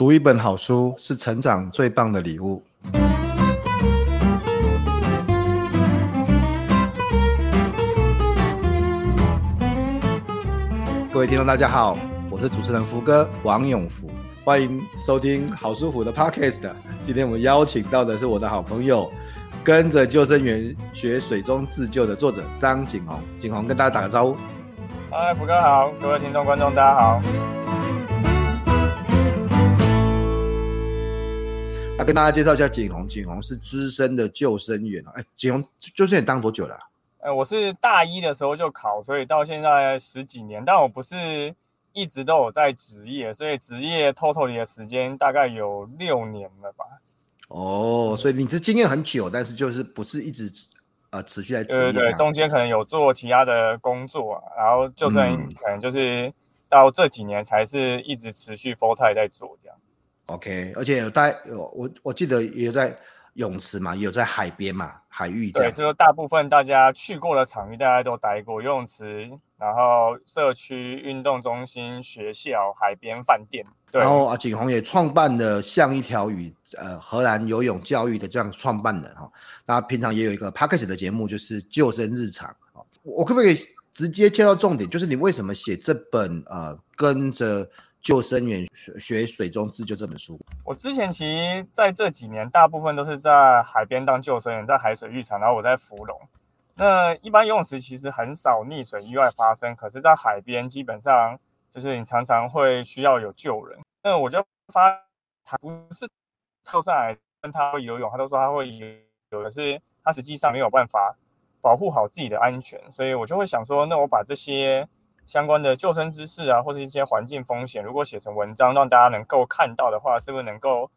读一本好书是成长最棒的礼物。各位听众，大家好，我是主持人福哥王永福，欢迎收听好书福的 Podcast。今天我们邀请到的是我的好朋友，跟着救生员学水中自救的作者张景宏。景宏跟大家打个招呼。嗨，福哥好，各位听众观众大家好。来跟大家介绍一下景宏，景宏是资深的救生员。哎，景宏救生员当多久了？哎，我是大一的时候就考，所以到现在十几年。但我不是一直都有在职业，所以职业 total 的时间大概有六年了吧。哦，所以你这经验很久，但是就是不是一直呃持续在职业。对对对，中间可能有做其他的工作，然后救生员可能就是到这几年才是一直持续 full time 在做这样。OK，而且有带有我我记得也有在泳池嘛，也有在海边嘛，海域这样。对，就是大部分大家去过的场域，大家都待过游泳池，然后社区运动中心、学校、海边、饭店。对。然后啊，景宏也创办了像一条鱼，呃，荷兰游泳教育的这样创办人哈。那平常也有一个 Podcast 的节目，就是救生日常。哦我可不可以直接切到重点？就是你为什么写这本呃跟着救生员学水中自救这本书，我之前其实在这几年，大部分都是在海边当救生员，在海水浴场，然后我在浮龙。那一般游泳池其实很少溺水意外发生，可是，在海边基本上就是你常常会需要有救人。那我就发，他不是跳上来跟他会游泳，他都说他会游，有的是他实际上没有办法保护好自己的安全，所以我就会想说，那我把这些。相关的救生知识啊，或者一些环境风险，如果写成文章让大家能够看到的话，是不是能够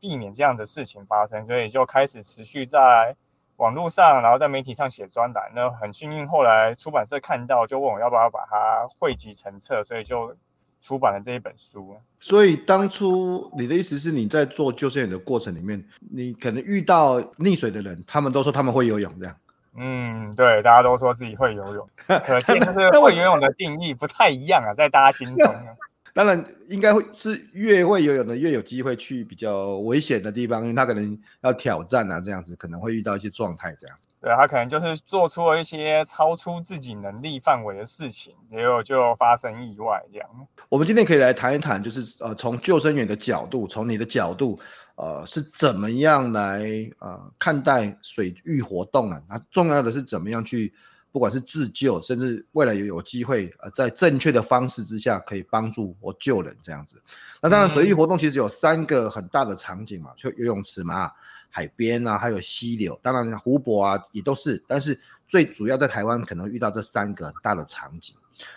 避免这样的事情发生？所以就开始持续在网络上，然后在媒体上写专栏。那很幸运，后来出版社看到，就问我要不要把它汇集成册，所以就出版了这一本书。所以当初你的意思是你在做救生员的过程里面，你可能遇到溺水的人，他们都说他们会游泳，这样。嗯，对，大家都说自己会游泳，可见就是会游泳的定义不太一样啊，在大家心中。当然，应该会是越会游泳的越有机会去比较危险的地方，因为他可能要挑战啊，这样子可能会遇到一些状态，这样子。对，他可能就是做出了一些超出自己能力范围的事情，结果就发生意外这样。我们今天可以来谈一谈，就是呃，从救生员的角度，从你的角度。呃，是怎么样来呃看待水域活动呢？那重要的是怎么样去，不管是自救，甚至未来也有机会呃，在正确的方式之下，可以帮助我救人这样子。那当然，水域活动其实有三个很大的场景嘛，就游泳池嘛、海边啊，还有溪流，当然湖泊啊也都是。但是最主要在台湾可能遇到这三个很大的场景。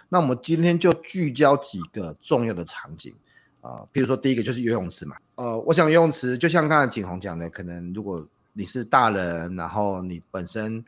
那我们今天就聚焦几个重要的场景。呃，譬如说第一个就是游泳池嘛，呃，我想游泳池就像刚才景宏讲的，可能如果你是大人，然后你本身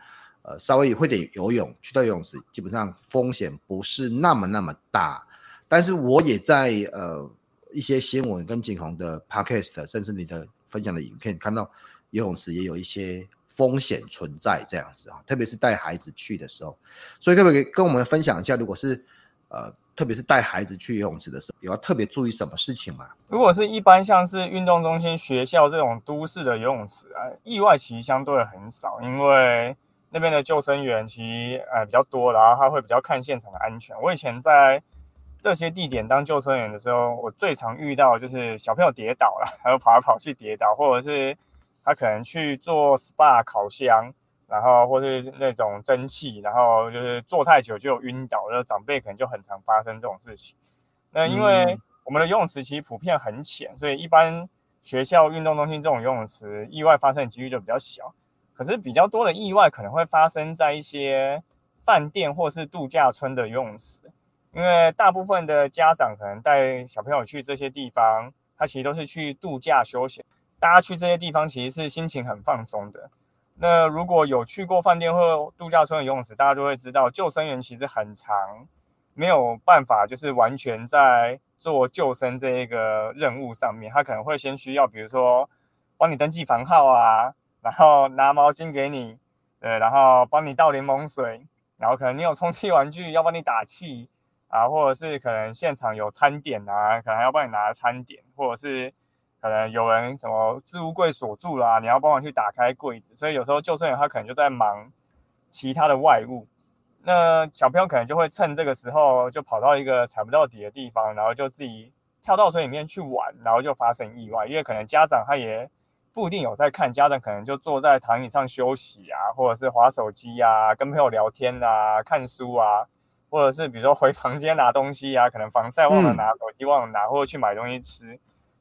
呃稍微会点游泳，去到游泳池基本上风险不是那么那么大。但是我也在呃一些新闻跟景宏的 podcast，甚至你的分享的影片看到游泳池也有一些风险存在这样子啊，特别是带孩子去的时候，所以可不可以跟我们分享一下，如果是呃。特别是带孩子去游泳池的时候，有要特别注意什么事情吗？如果是一般像是运动中心、学校这种都市的游泳池啊，意外其实相对很少，因为那边的救生员其实呃比较多，然后他会比较看现场的安全。我以前在这些地点当救生员的时候，我最常遇到就是小朋友跌倒了，还有跑来跑去跌倒，或者是他可能去做 SPA 烤箱。然后或是那种蒸汽，然后就是坐太久就有晕倒，然后长辈可能就很常发生这种事情。那因为我们的游泳池其实普遍很浅，所以一般学校运动中心这种游泳池意外发生的几率就比较小。可是比较多的意外可能会发生在一些饭店或是度假村的游泳池，因为大部分的家长可能带小朋友去这些地方，他其实都是去度假休闲。大家去这些地方其实是心情很放松的。那如果有去过饭店或度假村的游泳池，大家就会知道，救生员其实很长没有办法，就是完全在做救生这一个任务上面，他可能会先需要，比如说帮你登记房号啊，然后拿毛巾给你，对，然后帮你倒柠檬水，然后可能你有充气玩具要帮你打气，啊，或者是可能现场有餐点啊，可能要帮你拿餐点，或者是可能有人什么置物柜锁住了啊，你要帮忙去打开柜子，所以有时候救生员他可能就在忙其他的外物，那小朋友可能就会趁这个时候就跑到一个踩不到底的地方，然后就自己跳到水里面去玩，然后就发生意外，因为可能家长他也不一定有在看，家长可能就坐在躺椅上休息啊，或者是划手机啊，跟朋友聊天啊，看书啊。或者是比如说回房间拿东西啊，可能防晒忘了拿，手机忘了拿，或者去买东西吃。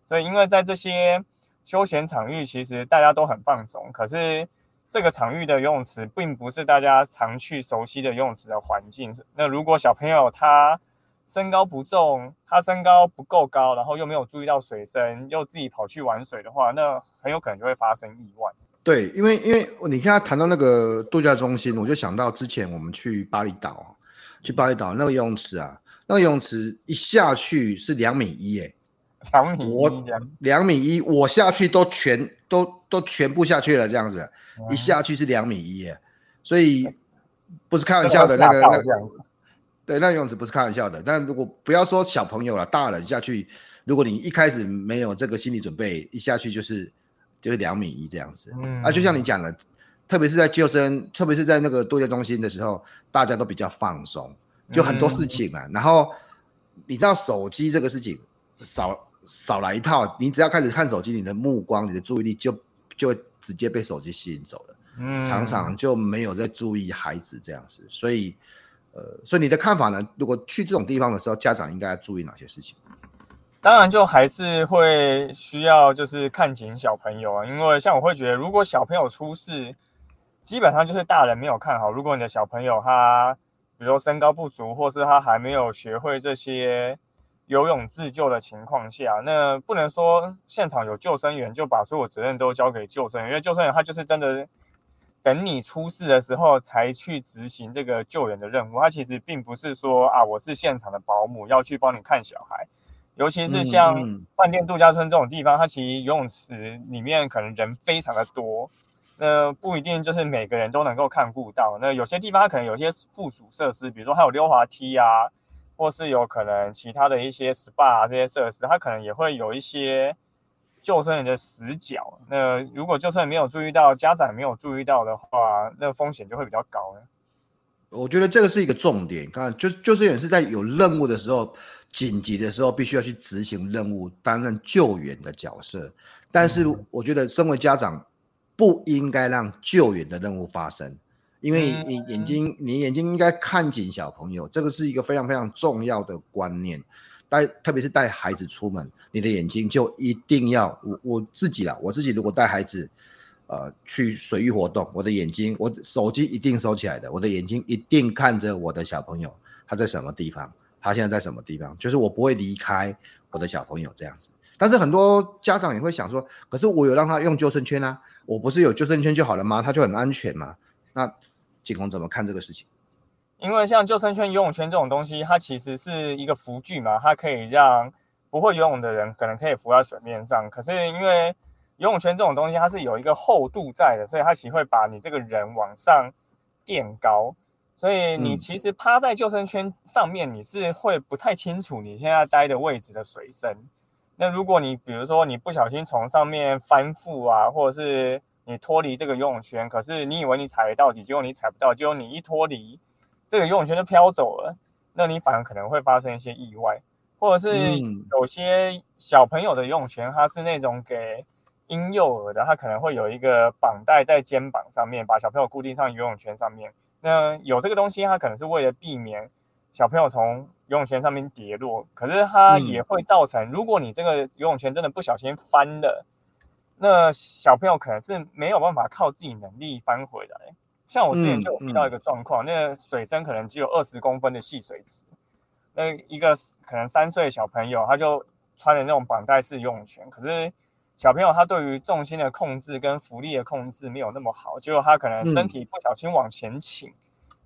所以因为在这些休闲场域，其实大家都很放松。可是这个场域的游泳池并不是大家常去熟悉的游泳池的环境。那如果小朋友他身高不重，他身高不够高，然后又没有注意到水深，又自己跑去玩水的话，那很有可能就会发生意外。对，因为因为你看他谈到那个度假中心，我就想到之前我们去巴厘岛。去巴厘岛那个游泳池啊，那个游泳池一下去是两米一，哎，两米一，我两米一，我下去都全都都全部下去了，这样子，一下去是两米一，耶，所以不是开玩笑的那个那个，对，那游泳池不是开玩笑的。但如果不要说小朋友了，大人下去，如果你一开始没有这个心理准备，一下去就是就是两米一这样子，嗯啊，就像你讲的。特别是在救生，特别是在那个度假中心的时候，大家都比较放松，就很多事情啊。嗯、然后你知道手机这个事情，少少来一套，你只要开始看手机，你的目光、你的注意力就就会直接被手机吸引走了。嗯，常常就没有在注意孩子这样子。所以，呃，所以你的看法呢？如果去这种地方的时候，家长应该要注意哪些事情？当然，就还是会需要就是看紧小朋友啊，因为像我会觉得，如果小朋友出事。基本上就是大人没有看好。如果你的小朋友他，比如说身高不足，或是他还没有学会这些游泳自救的情况下，那不能说现场有救生员就把所有责任都交给救生员，因为救生员他就是真的等你出事的时候才去执行这个救援的任务。他其实并不是说啊，我是现场的保姆要去帮你看小孩，尤其是像饭店度假村这种地方，它其实游泳池里面可能人非常的多。那不一定就是每个人都能够看顾到。那有些地方它可能有一些附属设施，比如说还有溜滑梯啊，或是有可能其他的一些 SPA 啊这些设施，它可能也会有一些救生员的死角。那如果救生员没有注意到，家长没有注意到的话，那风险就会比较高呢。我觉得这个是一个重点。看，就救生员是在有任务的时候，紧急的时候必须要去执行任务，担任救援的角色。但是我觉得身为家长。不应该让救援的任务发生，因为你眼睛，你眼睛应该看紧小朋友，这个是一个非常非常重要的观念。带，特别是带孩子出门，你的眼睛就一定要我我自己啦，我自己如果带孩子，呃，去水域活动，我的眼睛，我手机一定收起来的，我的眼睛一定看着我的小朋友，他在什么地方，他现在在什么地方，就是我不会离开我的小朋友这样子。但是很多家长也会想说，可是我有让他用救生圈啊，我不是有救生圈就好了吗？他就很安全嘛？那景宏怎么看这个事情？因为像救生圈、游泳圈这种东西，它其实是一个浮具嘛，它可以让不会游泳的人可能可以浮在水面上。可是因为游泳圈这种东西，它是有一个厚度在的，所以它其实会把你这个人往上垫高，所以你其实趴在救生圈上面，你是会不太清楚你现在待的位置的水深。那如果你比如说你不小心从上面翻覆啊，或者是你脱离这个游泳圈，可是你以为你踩得到底，结果你踩不到，结果你一脱离这个游泳圈就飘走了，那你反而可能会发生一些意外，或者是有些小朋友的游泳圈，它是那种给婴幼儿的，它可能会有一个绑带在肩膀上面，把小朋友固定上游泳圈上面。那有这个东西，它可能是为了避免小朋友从游泳圈上面跌落，可是它也会造成，如果你这个游泳圈真的不小心翻了，那小朋友可能是没有办法靠自己能力翻回来。像我之前就有遇到一个状况，那个水深可能只有二十公分的戏水池，那一个可能三岁小朋友，他就穿的那种绑带式游泳圈，可是小朋友他对于重心的控制跟浮力的控制没有那么好，结果他可能身体不小心往前倾，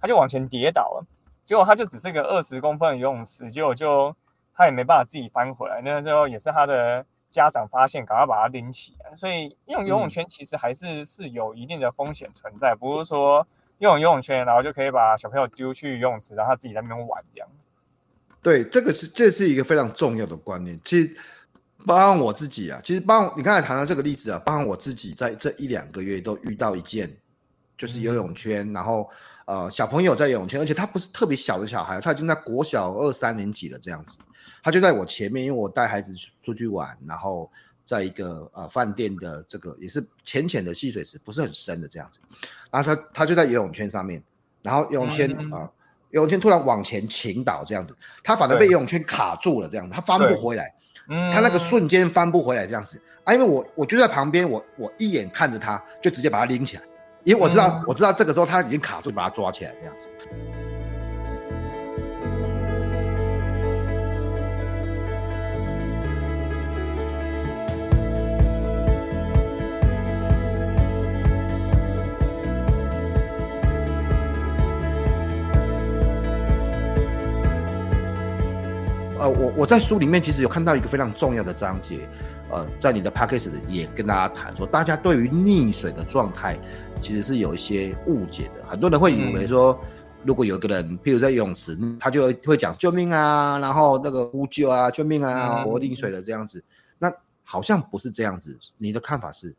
他就往前跌倒了。结果他就只是一个二十公分的游泳池，结果就他也没办法自己翻回来。那最后也是他的家长发现，赶快把它拎起来。所以用游泳圈其实还是是有一定的风险存在，不是说用游泳圈然后就可以把小朋友丢去游泳池，让他自己在那边玩这样。对，这个是这是一个非常重要的观念。其实，包括我自己啊，其实包括你刚才谈到这个例子啊，包括我自己在这一两个月都遇到一件，就是游泳圈，嗯、然后呃小朋友在游泳圈，而且他不是特别小的小孩，他已经在国小二三年级了这样子，他就在我前面，因为我带孩子出去玩，然后在一个呃饭店的这个也是浅浅的戏水池，不是很深的这样子，然后他他就在游泳圈上面，然后游泳圈啊。游泳圈突然往前倾倒，这样子，他反而被游泳圈卡住了，这样子，他翻不回来，他那个瞬间翻不回来，这样子。啊，因为我我就在旁边，我我一眼看着他，就直接把他拎起来，因为我知道、嗯、我知道这个时候他已经卡住，把他抓起来，这样子。呃，我我在书里面其实有看到一个非常重要的章节，呃，在你的 p a c k a g e 也跟大家谈说，大家对于溺水的状态其实是有一些误解的。很多人会以为说，如果有个人，譬如在游泳池，他就会讲救命啊，然后那个呼救啊，救命啊，我溺水了这样子。那好像不是这样子，你的看法是？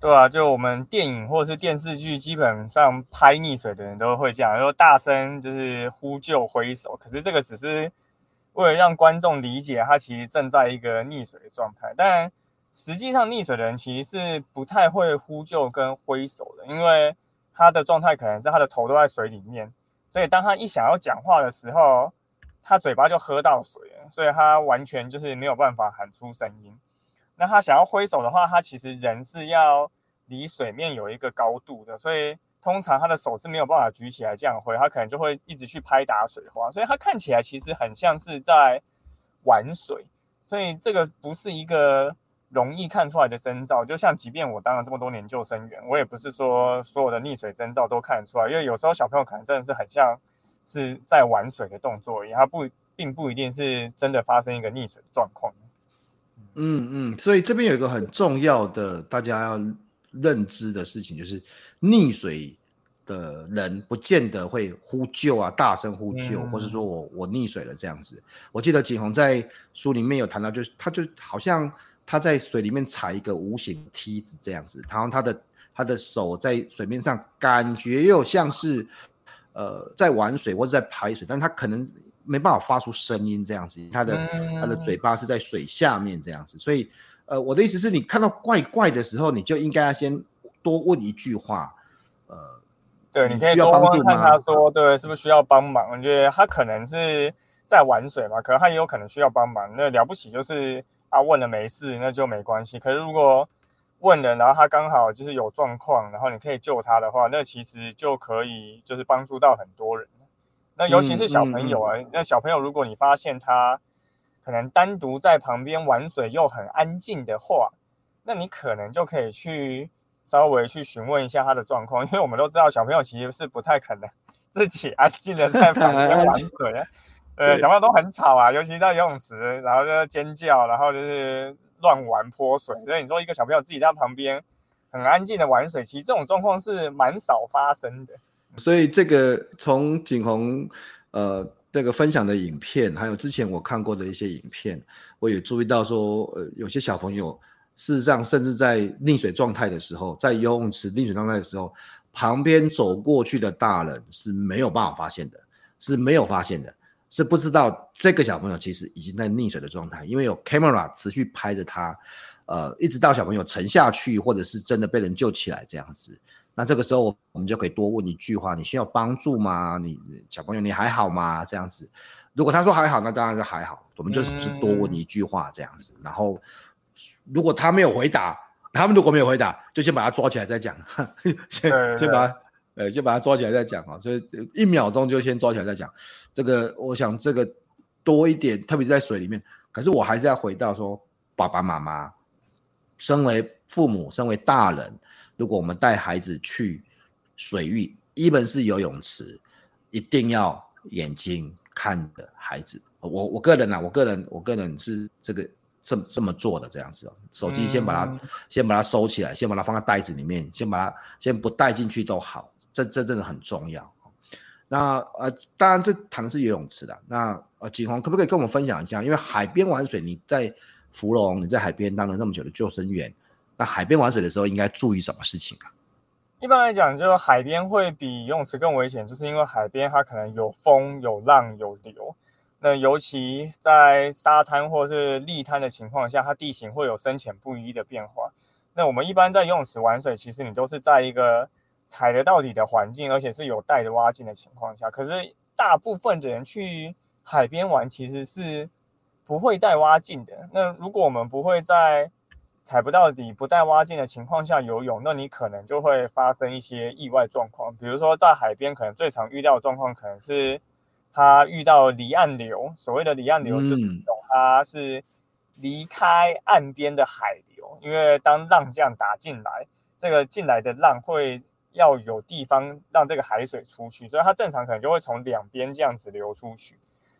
对啊，就我们电影或者是电视剧，基本上拍溺水的人都会这样，说大声就是呼救挥手，可是这个只是。为了让观众理解，他其实正在一个溺水的状态，但实际上溺水的人其实是不太会呼救跟挥手的，因为他的状态可能是他的头都在水里面，所以当他一想要讲话的时候，他嘴巴就喝到水了，所以他完全就是没有办法喊出声音。那他想要挥手的话，他其实人是要离水面有一个高度的，所以。通常他的手是没有办法举起来这样挥，他可能就会一直去拍打水花，所以他看起来其实很像是在玩水，所以这个不是一个容易看出来的征兆。就像即便我当了这么多年救生员，我也不是说所有的溺水征兆都看得出来，因为有时候小朋友可能真的是很像是在玩水的动作而已，他不并不一定是真的发生一个溺水的状况。嗯嗯，所以这边有一个很重要的大家要认知的事情就是，溺水的人不见得会呼救啊，大声呼救，嗯、或是说我我溺水了这样子。我记得景宏在书里面有谈到，就是他就好像他在水里面踩一个无形梯子这样子，然后他的他的手在水面上，感觉又像是呃在玩水或者在排水，但他可能没办法发出声音这样子，他的、嗯、他的嘴巴是在水下面这样子，所以。呃，我的意思是你看到怪怪的时候，你就应该要先多问一句话，呃，对，你可以多问看他说，对，是不是需要帮忙？我觉得他可能是在玩水嘛，可能他也有可能需要帮忙。那了不起就是啊，问了没事，那就没关系。可是如果问了，然后他刚好就是有状况，然后你可以救他的话，那其实就可以就是帮助到很多人。那尤其是小朋友啊，嗯嗯嗯、那小朋友如果你发现他。可能单独在旁边玩水又很安静的话，那你可能就可以去稍微去询问一下他的状况，因为我们都知道小朋友其实是不太可能 自己安静的在旁边玩水，呃，小朋友都很吵啊，尤其在游泳池，然后就尖叫，然后就是乱玩泼水。所以你说一个小朋友自己在旁边很安静的玩水，其实这种状况是蛮少发生的。所以这个从景洪呃。这个分享的影片，还有之前我看过的一些影片，我也注意到说，呃，有些小朋友事实上甚至在溺水状态的时候，在游泳池溺水状态的时候，旁边走过去的大人是没有办法发现的，是没有发现的，是不知道这个小朋友其实已经在溺水的状态，因为有 camera 持续拍着他，呃，一直到小朋友沉下去，或者是真的被人救起来这样子。那这个时候，我们就可以多问一句话：你需要帮助吗？你小朋友，你还好吗？这样子，如果他说还好，那当然是还好。我们就是只多问一句话这样子。然后，如果他没有回答，他们如果没有回答，就先把他抓起来再讲。先先把他，呃，先把他抓起来再讲啊。所以一秒钟就先抓起来再讲。这个，我想这个多一点，特别是在水里面。可是我还是要回到说，爸爸妈妈，身为父母，身为大人。如果我们带孩子去水域，一本是游泳池，一定要眼睛看着孩子。我我个人啊，我个人我个人是这个这么这么做的这样子哦。手机先把它、嗯、先把它收起来，先把它放在袋子里面，先把它先不带进去都好。这这真的很重要。那呃，当然这谈的是游泳池的。那呃，景宏可不可以跟我们分享一下？因为海边玩水，你在芙蓉，你在海边当了那么久的救生员，那海边玩水的时候应该注意什么事情啊？一般来讲，就是海边会比游泳池更危险，就是因为海边它可能有风、有浪、有流。那尤其在沙滩或是礫滩的情况下，它地形会有深浅不一的变化。那我们一般在游泳池玩水，其实你都是在一个踩得到底的环境，而且是有带的蛙镜的情况下。可是大部分的人去海边玩，其实是不会带蛙镜的。那如果我们不会在踩不到底、不带蛙镜的情况下游泳，那你可能就会发生一些意外状况。比如说在海边，可能最常遇到的状况，可能是他遇到离岸流。所谓的离岸流，就是它是离开岸边的海流。因为当浪这样打进来，这个进来的浪会要有地方让这个海水出去，所以它正常可能就会从两边这样子流出去，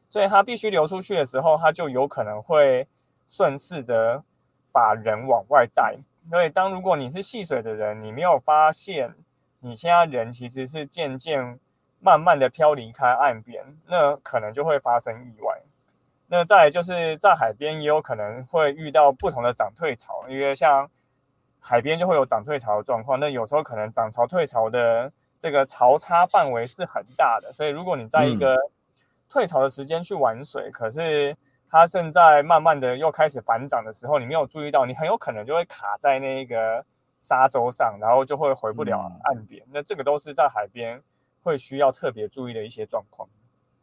所以它必须流出去的时候，它就有可能会顺势着把人往外带。所以当如果你是戏水的人，你没有发现你现在人其实是渐渐慢慢的飘离开岸边，那可能就会发生意外。那再来就是在海边也有可能会遇到不同的涨退潮，因为像海边就会有涨退潮的状况。那有时候可能涨潮退潮的这个潮差范围是很大的，所以如果你在一个退潮的时间去玩水，嗯、可是它正在慢慢的又开始反涨的时候，你没有注意到，你很有可能就会卡在那个沙洲上，然后就会回不了岸边。嗯、那这个都是在海边会需要特别注意的一些状况。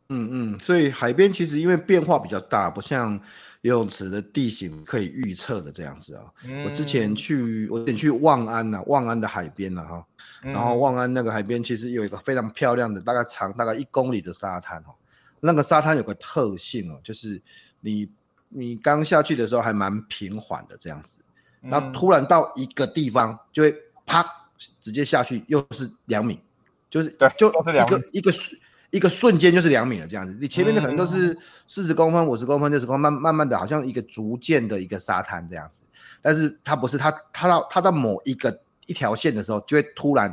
嗯嗯，所以海边其实因为变化比较大，不像游泳池的地形可以预测的这样子啊。嗯、我之前去，我之前去望安呐、啊，望安的海边了、啊、哈。嗯、然后望安那个海边其实有一个非常漂亮的，大概长大概一公里的沙滩哦。那个沙滩有个特性哦，就是你你刚下去的时候还蛮平缓的这样子，然后突然到一个地方就会啪直接下去，又是两米，就是对，就一个一个水。一个瞬间就是两米了，这样子，你前面的可能都是四十公分、五十公分、六十公分，慢慢慢的，好像一个逐渐的一个沙滩这样子，但是它不是，它它到它到某一个一条线的时候，就会突然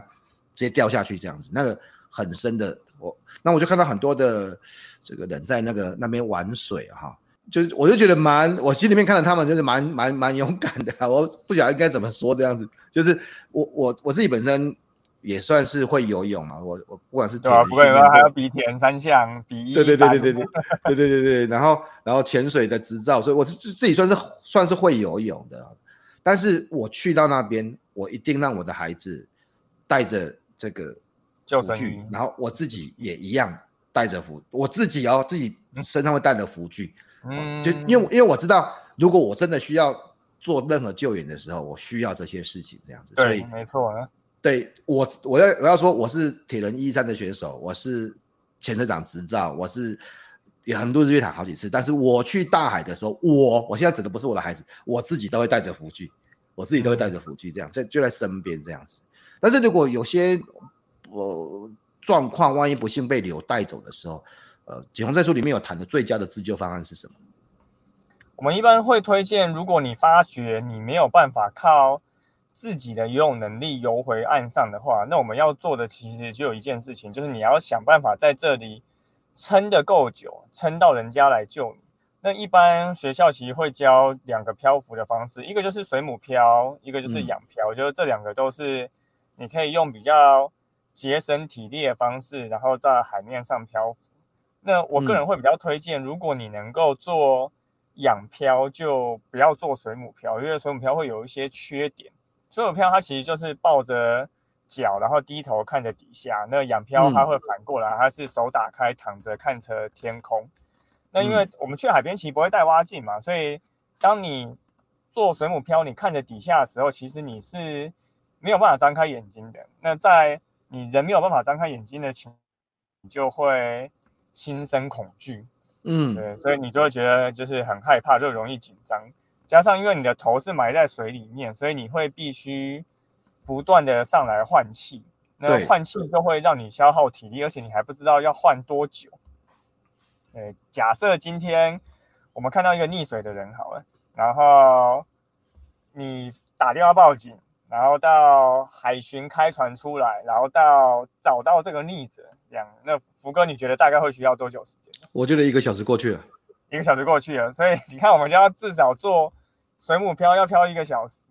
直接掉下去这样子，那个很深的，我那我就看到很多的这个人在那个那边玩水哈，就是我就觉得蛮，我心里面看到他们就是蛮蛮蛮勇敢的、我不晓得应该怎么说这样子，就是我我我自己本身也算是会游泳嘛，我我不管是对啊，不管还要比田三项，比对对对对对对对对对对，然后然后潜水的执照，所以我自自己算是算是会游泳的。但是我去到那边，我一定让我的孩子带着这个救生具，然后我自己也一样带着浮，我自己哦自己身上会带着浮具。就因为因为我知道，如果我真的需要做任何救援的时候，我需要这些事情这样子，所以没错啊。对我，我要我要说，我是铁人一三的选手，我是潜水长执照，我是也很多日月潭好几次。但是我去大海的时候，我我现在指的不是我的孩子，我自己都会带着浮具，我自己都会带着浮具，这样在就在身边这样子。但是如果有些我状况，万一不幸被流带走的时候，呃，景宏在书里面有谈的最佳的自救方案是什么？我们一般会推荐，如果你发觉你没有办法靠。自己的游泳能力游回岸上的话，那我们要做的其实就有一件事情，就是你要想办法在这里撑得够久，撑到人家来救你。那一般学校其实会教两个漂浮的方式，一个就是水母漂，一个就是仰漂，嗯、就是这两个都是你可以用比较节省体力的方式，然后在海面上漂浮。那我个人会比较推荐，如果你能够做仰漂，就不要做水母漂，因为水母漂会有一些缺点。水母漂它其实就是抱着脚，然后低头看着底下。那仰漂它会反过来，它是手打开躺着看着天空。那因为我们去海边其实不会带蛙镜嘛，所以当你做水母漂，你看着底下的时候，其实你是没有办法张开眼睛的。那在你人没有办法张开眼睛的情况，你就会心生恐惧。嗯，对，所以你就会觉得就是很害怕，就容易紧张。加上，因为你的头是埋在水里面，所以你会必须不断的上来换气。那换气就会让你消耗体力，而且你还不知道要换多久。呃，假设今天我们看到一个溺水的人好了，然后你打电话报警，然后到海巡开船出来，然后到找到这个逆子，这样，那福哥你觉得大概会需要多久时间？我觉得一个小时过去了，一个小时过去了，所以你看，我们就要至少做水母漂要漂一个小时。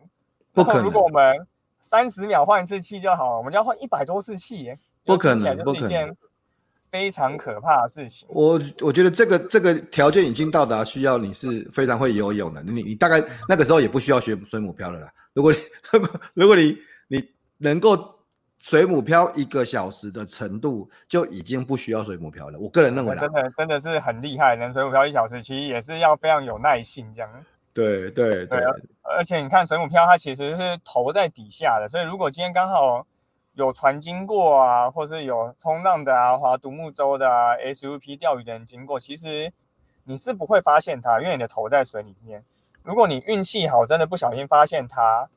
不可能，如果我们三十秒换一次气就好了，我们就要换一百多次气耶，不可能，不可能。非常可怕的事情。我我觉得这个这个条件已经到达，需要你是非常会游泳的。你你大概那个时候也不需要学水母漂了啦。如果你 如果你你能够水母漂一个小时的程度，就已经不需要水母漂了。我个人认为，真的真的是很厉害，能水母漂一小时，其实也是要非常有耐性这样。对对对，而且你看水母漂，它其实是头在底下的，所以如果今天刚好。有船经过啊，或是有冲浪的啊，划独木舟的啊，SUP 钓鱼的人经过，其实你是不会发现它，因为你的头在水里面。如果你运气好，真的不小心发现它，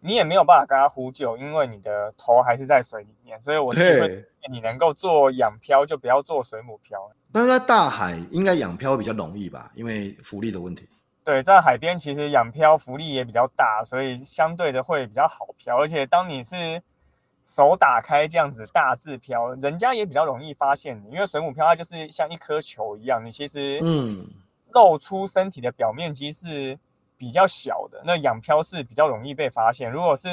你也没有办法跟它呼救，因为你的头还是在水里面。所以我觉得你能够做仰漂，就不要做水母漂。但是在大海应该仰漂比较容易吧，因为浮力的问题。对，在海边其实仰漂浮力也比较大，所以相对的会比较好漂。而且当你是手打开这样子大字漂，人家也比较容易发现你，因为水母漂它就是像一颗球一样，你其实嗯露出身体的表面积是比较小的，那仰漂是比较容易被发现。如果是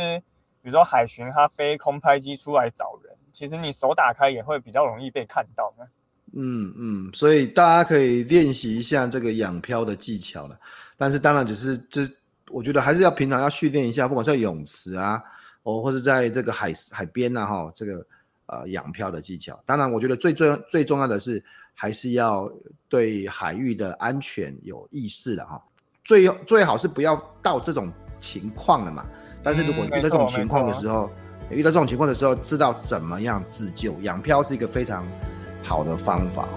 比如说海巡它飞空拍机出来找人，其实你手打开也会比较容易被看到呢。嗯嗯，所以大家可以练习一下这个仰漂的技巧了，但是当然只是这，我觉得还是要平常要训练一下，不管是在泳池啊。哦，或是在这个海海边呐，哈，这个呃养漂的技巧。当然，我觉得最最最重要的是，还是要对海域的安全有意识的哈。最最好是不要到这种情况了嘛。但是如果遇到这种情况的时候，嗯，遇到这种情况的时候，知道怎么样自救，养漂是一个非常好的方法。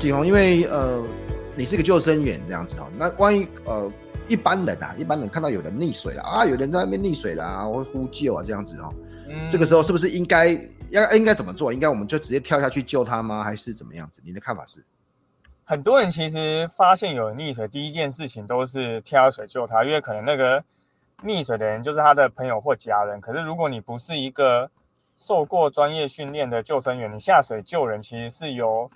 景宏，因为呃，你是个救生员这样子哦，那万一呃一般人啊，一般人看到有人溺水了啊，有人在那边溺水了啊，会呼救啊这样子哦，嗯，这个时候是不是应该要应该怎么做？应该我们就直接跳下去救他吗？还是怎么样子？你的看法是？很多人其实发现有人溺水，第一件事情都是跳下水救他，因为可能那个溺水的人就是他的朋友或家人。可是如果你不是一个受过专业训练的救生员，你下水救人其实是有。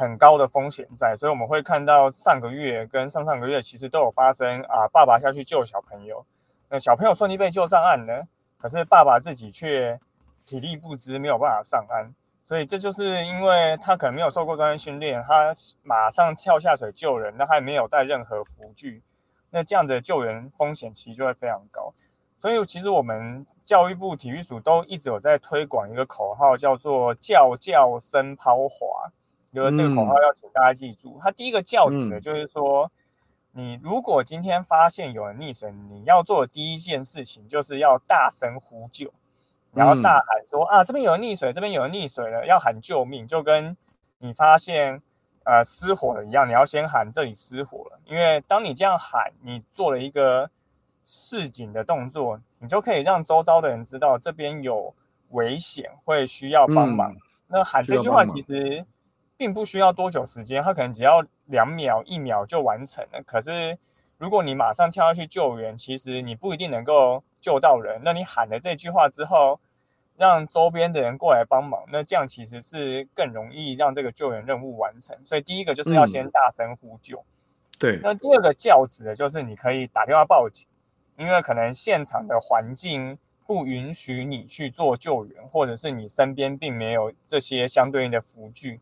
很高的风险在，所以我们会看到上个月跟上上个月其实都有发生啊，爸爸下去救小朋友，那小朋友顺利被救上岸呢，可是爸爸自己却体力不支，没有办法上岸，所以这就是因为他可能没有受过专业训练，他马上跳下水救人，那还没有带任何浮具，那这样的救援风险其实就会非常高，所以其实我们教育部体育署都一直有在推广一个口号，叫做“叫叫深抛滑”。有了这个口号要请大家记住，它第一个叫指的就是说，你如果今天发现有人溺水，你要做的第一件事情就是要大声呼救，然后大喊说啊，这边有人溺水，这边有人溺水了，要喊救命，就跟你发现呃失火了一样，你要先喊这里失火了，因为当你这样喊，你做了一个示警的动作，你就可以让周遭的人知道这边有危险，会需要帮忙。那喊这句话其实。并不需要多久时间，他可能只要两秒、一秒就完成了。可是，如果你马上跳下去救援，其实你不一定能够救到人。那你喊了这句话之后，让周边的人过来帮忙，那这样其实是更容易让这个救援任务完成。所以，第一个就是要先大声呼救。嗯、对。那第二个叫指的就是你可以打电话报警，因为可能现场的环境不允许你去做救援，或者是你身边并没有这些相对应的辅具。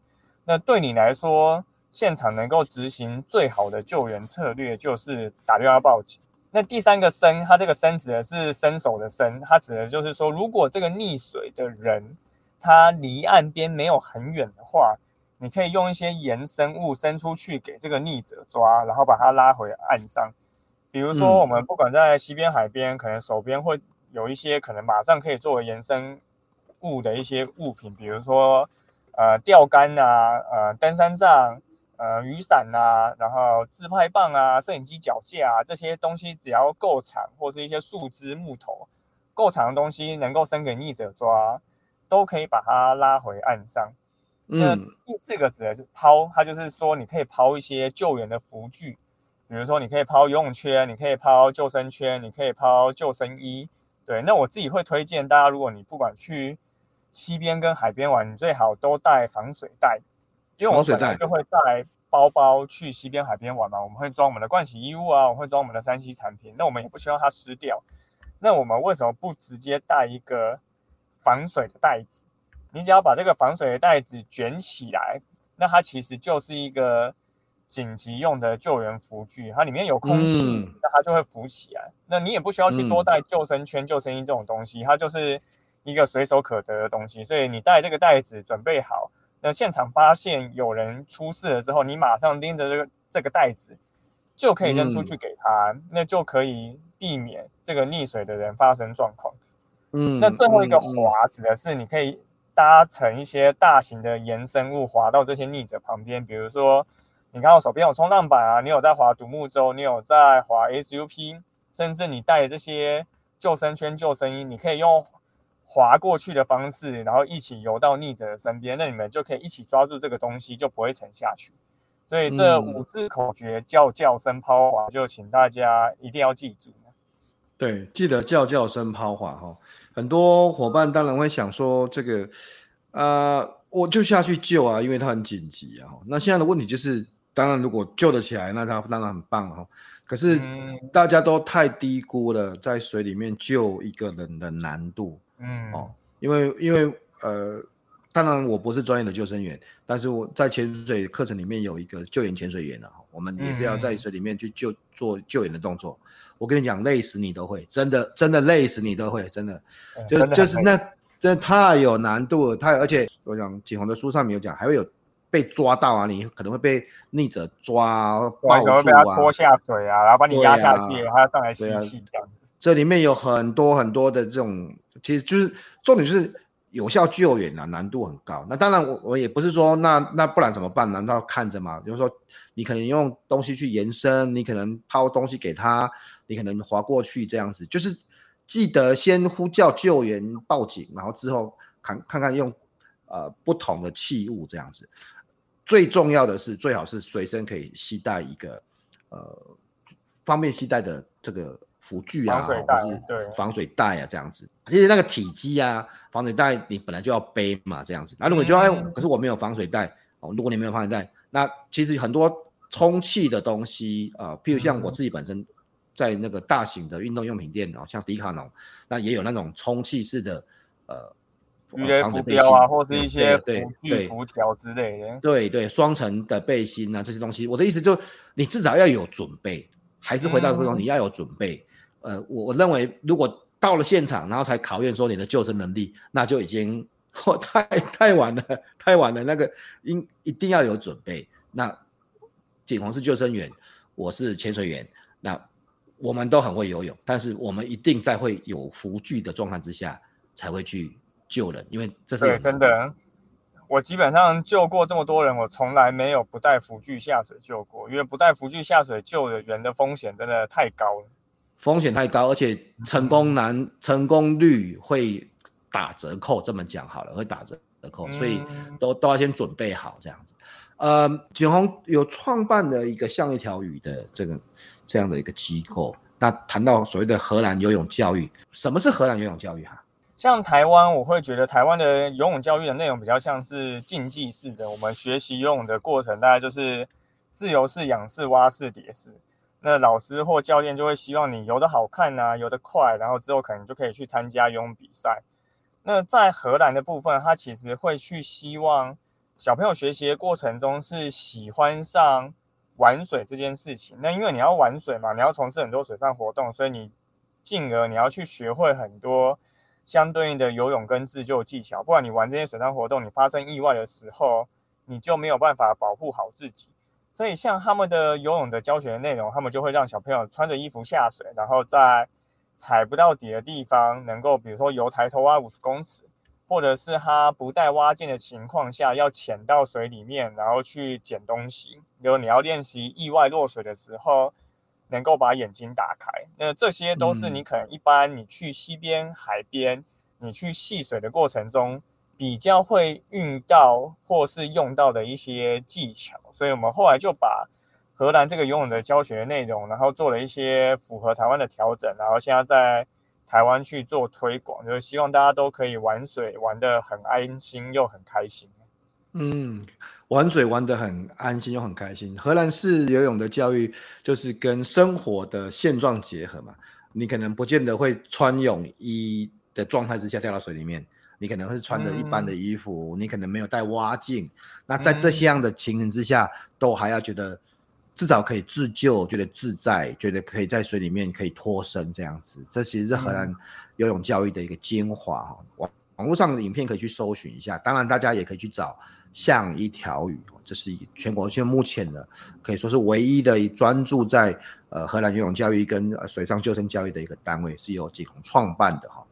那对你来说，现场能够执行最好的救援策略就是打电话报警。那第三个“伸”，它这个“伸”指的是伸手的“伸”，它指的就是说，如果这个溺水的人他离岸边没有很远的话，你可以用一些延伸物伸出去给这个溺者抓，然后把他拉回岸上。比如说，我们不管在西边、海边，可能手边会有一些可能马上可以作为延伸物的一些物品，比如说。呃，钓竿啊，呃，登山杖，呃雨伞啊，然后自拍棒啊、摄影机脚架啊这些东西，只要够长，或是一些树枝、木头够长的东西，能够伸给溺者抓，都可以把它拉回岸上。嗯、那第四个指的是抛，它就是说你可以抛一些救援的浮具，比如说你可以抛游泳圈，你可以抛救生圈，你可以抛救生衣。对，那我自己会推荐大家，如果你不管去溪边跟海边玩，你最好都带防水袋，因为我们本来就会带包包去西边海边玩嘛。我们会装我们的盥洗衣物啊，我们会装我们的三 C 产品。那我们也不希望它湿掉。那我们为什么不直接带一个防水的袋子？你只要把这个防水的袋子卷起来，那它其实就是一个紧急用的救援服具，它里面有空气，嗯、那它就会浮起来。那你也不需要去多带救生圈、嗯、救生衣这种东西，它就是。一个随手可得的东西，所以你带这个袋子准备好，那现场发现有人出事了之后，你马上拎着这个这个袋子就可以扔出去给他，嗯、那就可以避免这个溺水的人发生状况。嗯，那最后一个滑指的是你可以搭乘一些大型的延伸物滑到这些溺者旁边，比如说你看我手边有冲浪板啊，你有在滑独木舟，你有在滑 SUP，甚至你带这些救生圈、救生衣，你可以用。划过去的方式，然后一起游到溺者的身边，那你们就可以一起抓住这个东西，就不会沉下去。所以这五字口诀叫叫声抛划，就请大家一定要记住。对，记得叫叫声抛划哈。很多伙伴当然会想说，这个啊、呃，我就下去救啊，因为它很紧急啊。那现在的问题就是，当然如果救得起来，那它当然很棒哈。可是大家都太低估了在水里面救一个人的难度。嗯哦，因为因为呃，当然我不是专业的救生员，但是我在潜水课程里面有一个救援潜水员啊，我们也是要在水里面去救做救援的动作。我跟你讲，累死你都会，真的真的累死你都会，真的，就就是那真的太有难度了，太而且我讲景宏的书上面有讲，还会有被抓到啊，你可能会被溺者抓抱住啊，拖下水啊，然后把你压下去，还要上来吸气这样子。这里面有很多很多的这种。其实就是重点是有效救援啊，难度很高。那当然我我也不是说那那不然怎么办？难道看着吗？就是说你可能用东西去延伸，你可能抛东西给他，你可能划过去这样子。就是记得先呼叫救援报警，然后之后看看看用呃不同的器物这样子。最重要的是最好是随身可以携带一个呃方便携带的这个。辅具啊，或是防水袋啊，这样子。其实那个体积啊，防水袋你本来就要背嘛，这样子。那如果你就哎，可是我没有防水袋哦。如果你没有防水袋，那其实很多充气的东西啊，呃，譬如像我自己本身在那个大型的运动用品店哦，像迪卡侬，那也有那种充气式的呃防水背心啊，或是一些对对浮条之类的。对对，双层的背心啊，这些东西，我的意思就你至少要有准备，还是回到这种你要有准备。呃，我我认为，如果到了现场，然后才考验说你的救生能力，那就已经哦 太太晚了，太晚了。那个应一定要有准备。那景洪是救生员，我是潜水员，那我们都很会游泳，但是我们一定在会有浮具的状况之下才会去救人，因为这是对真的。我基本上救过这么多人，我从来没有不带浮具下水救过，因为不带浮具下水救的人的风险真的太高了。风险太高，而且成功难，成功率会打折扣。这么讲好了，会打折扣，所以都都要先准备好这样子。呃，景宏有创办的一个像一条鱼的这个这样的一个机构。那谈到所谓的荷兰游泳教育，什么是荷兰游泳教育哈？像台湾，我会觉得台湾的游泳教育的内容比较像是竞技式的。我们学习游泳的过程，大概就是自由式、仰式、蛙式、蝶式。那老师或教练就会希望你游得好看、啊，游得快，然后之后可能就可以去参加游泳比赛。那在荷兰的部分，他其实会去希望小朋友学习的过程中是喜欢上玩水这件事情。那因为你要玩水嘛，你要从事很多水上活动，所以你进而你要去学会很多相对应的游泳跟自救技巧。不然你玩这些水上活动，你发生意外的时候，你就没有办法保护好自己。所以，像他们的游泳的教学内容，他们就会让小朋友穿着衣服下水，然后在踩不到底的地方，能够比如说游抬头蛙五十公尺，或者是他不带蛙镜的情况下，要潜到水里面，然后去捡东西。比如你要练习意外落水的时候，能够把眼睛打开。那这些都是你可能一般你去溪边、海边，你去戏水的过程中，比较会运到或是用到的一些技巧。所以我们后来就把荷兰这个游泳的教学内容，然后做了一些符合台湾的调整，然后现在在。台湾去做推广，就是希望大家都可以玩水玩得很安心又很开心。嗯，玩水玩得很安心又很开心。荷兰式游泳的教育就是跟生活的现状结合嘛。你可能不见得会穿泳衣的状态之下掉到水里面，你可能会是穿着一般的衣服，嗯、你可能没有带蛙镜。那在这些样的情形之下，嗯、都还要觉得。至少可以自救，觉得自在，觉得可以在水里面可以脱身这样子，这其实是荷兰游泳教育的一个精华哈。网网络上的影片可以去搜寻一下，当然大家也可以去找像一条鱼，这是全国现在目前的可以说是唯一的专注在呃荷兰游泳教育跟水上救生教育的一个单位，是由景宏创办的哈。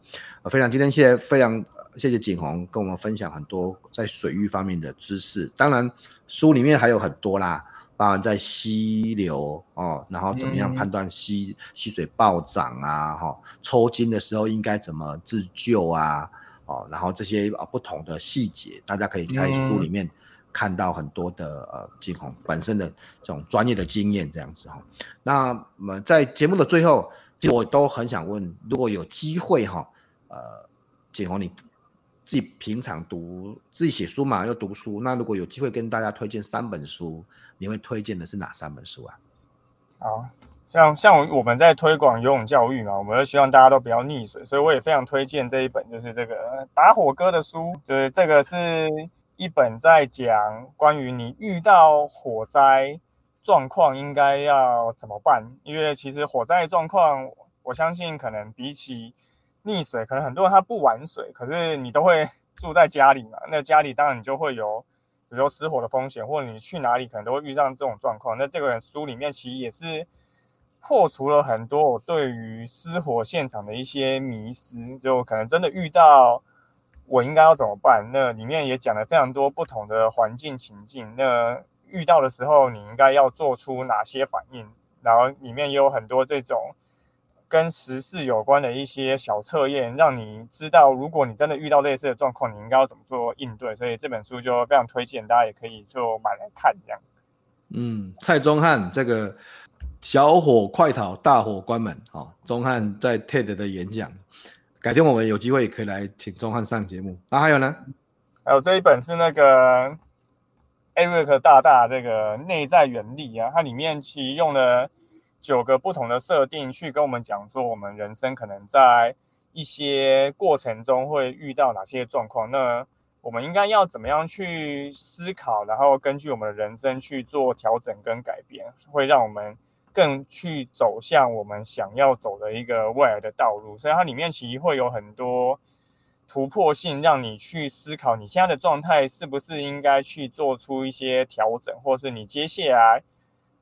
非常今天谢谢非常谢谢景宏跟我们分享很多在水域方面的知识，当然书里面还有很多啦。包含在溪流哦，然后怎么样判断溪溪水暴涨啊？哈、哦，抽筋的时候应该怎么自救啊？哦，然后这些啊不同的细节，大家可以在书里面看到很多的呃景宏本身的这种专业的经验这样子哈、哦。那么在节目的最后，我都很想问，如果有机会哈，呃，景宏你。自己平常读自己写书嘛，要读书。那如果有机会跟大家推荐三本书，你会推荐的是哪三本书啊？好像像我们在推广游泳教育嘛，我们都希望大家都不要溺水，所以我也非常推荐这一本，就是这个打火哥的书。就是这个是一本在讲关于你遇到火灾状况应该要怎么办，因为其实火灾状况，我相信可能比起溺水，可能很多人他不玩水，可是你都会住在家里嘛。那家里当然你就会有，比如说失火的风险，或者你去哪里可能都会遇上这种状况。那这个人书里面其实也是破除了很多我对于失火现场的一些迷思，就可能真的遇到我应该要怎么办。那里面也讲了非常多不同的环境情境，那遇到的时候你应该要做出哪些反应，然后里面也有很多这种。跟时事有关的一些小测验，让你知道，如果你真的遇到类似的状况，你应该要怎么做应对。所以这本书就非常推荐，大家也可以就买来看这样。嗯，蔡宗翰这个小火快逃，大火关门。好，宗翰在 TED 的演讲，改天我们有机会也可以来请宗翰上节目。那、啊、还有呢？还有这一本是那个 Eric 大大这个内在原力啊，它里面其实用了。九个不同的设定去跟我们讲说，我们人生可能在一些过程中会遇到哪些状况，那我们应该要怎么样去思考，然后根据我们的人生去做调整跟改变，会让我们更去走向我们想要走的一个未来的道路。所以它里面其实会有很多突破性，让你去思考你现在的状态是不是应该去做出一些调整，或是你接下来。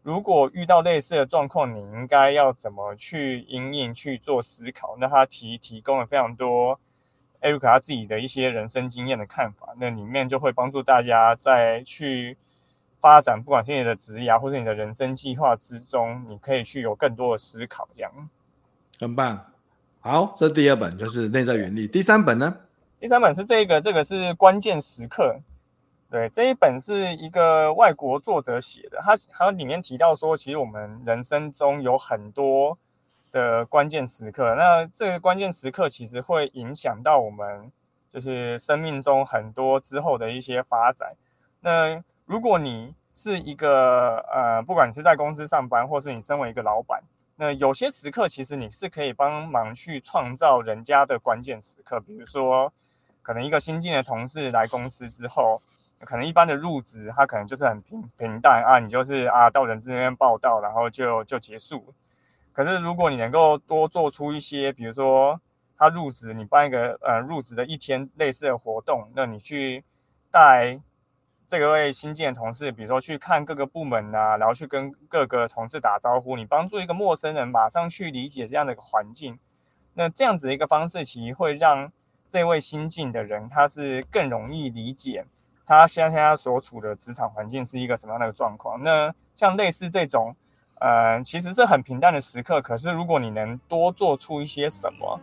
如果遇到类似的状况，你应该要怎么去因应去做思考？那他提提供了非常多艾瑞克他自己的一些人生经验的看法，那里面就会帮助大家在去发展，不管是你的职业或者你的人生计划之中，你可以去有更多的思考。这样很棒。好，这第二本，就是内在原理。第三本呢？第三本是这个，这个是关键时刻。对，这一本是一个外国作者写的，他他里面提到说，其实我们人生中有很多的关键时刻，那这个关键时刻其实会影响到我们，就是生命中很多之后的一些发展。那如果你是一个呃，不管你是在公司上班，或是你身为一个老板，那有些时刻其实你是可以帮忙去创造人家的关键时刻，比如说可能一个新进的同事来公司之后。可能一般的入职，他可能就是很平平淡啊，你就是啊到人资那边报到，然后就就结束。可是如果你能够多做出一些，比如说他入职，你办一个呃入职的一天类似的活动，那你去带这个位新进的同事，比如说去看各个部门啊，然后去跟各个同事打招呼，你帮助一个陌生人马上去理解这样的一个环境，那这样子的一个方式，其实会让这位新进的人，他是更容易理解他现在他所处的职场环境是一个什么样的状况。那像类似这种，呃，其实是很平淡的时刻，可是如果你能多做出一些什么，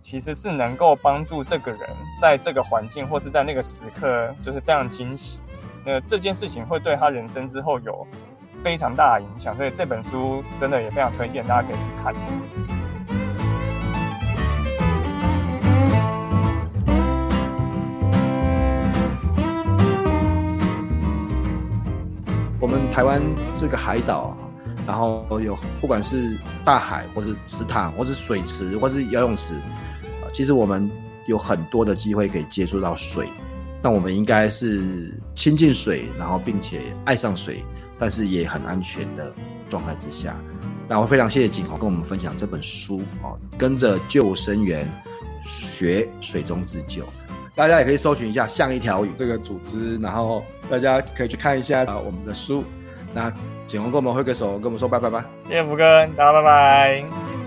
其实是能够帮助这个人在这个环境或是在那个时刻，就是非常惊喜。那这件事情会对他人生之后有非常大的影响，所以这本书真的也非常推荐大家可以去看。台湾这个海岛，然后有不管是大海，或是池塘，或是水池，或是游泳池，其实我们有很多的机会可以接触到水。那我们应该是亲近水，然后并且爱上水，但是也很安全的状态之下。那我非常谢谢景豪跟我们分享这本书哦，跟着救生员学水中自救。大家也可以搜寻一下“像一条鱼”这个组织，然后大家可以去看一下啊我们的书。那景宏跟我们挥个手，跟我们说拜拜吧。谢谢福哥，大家拜拜。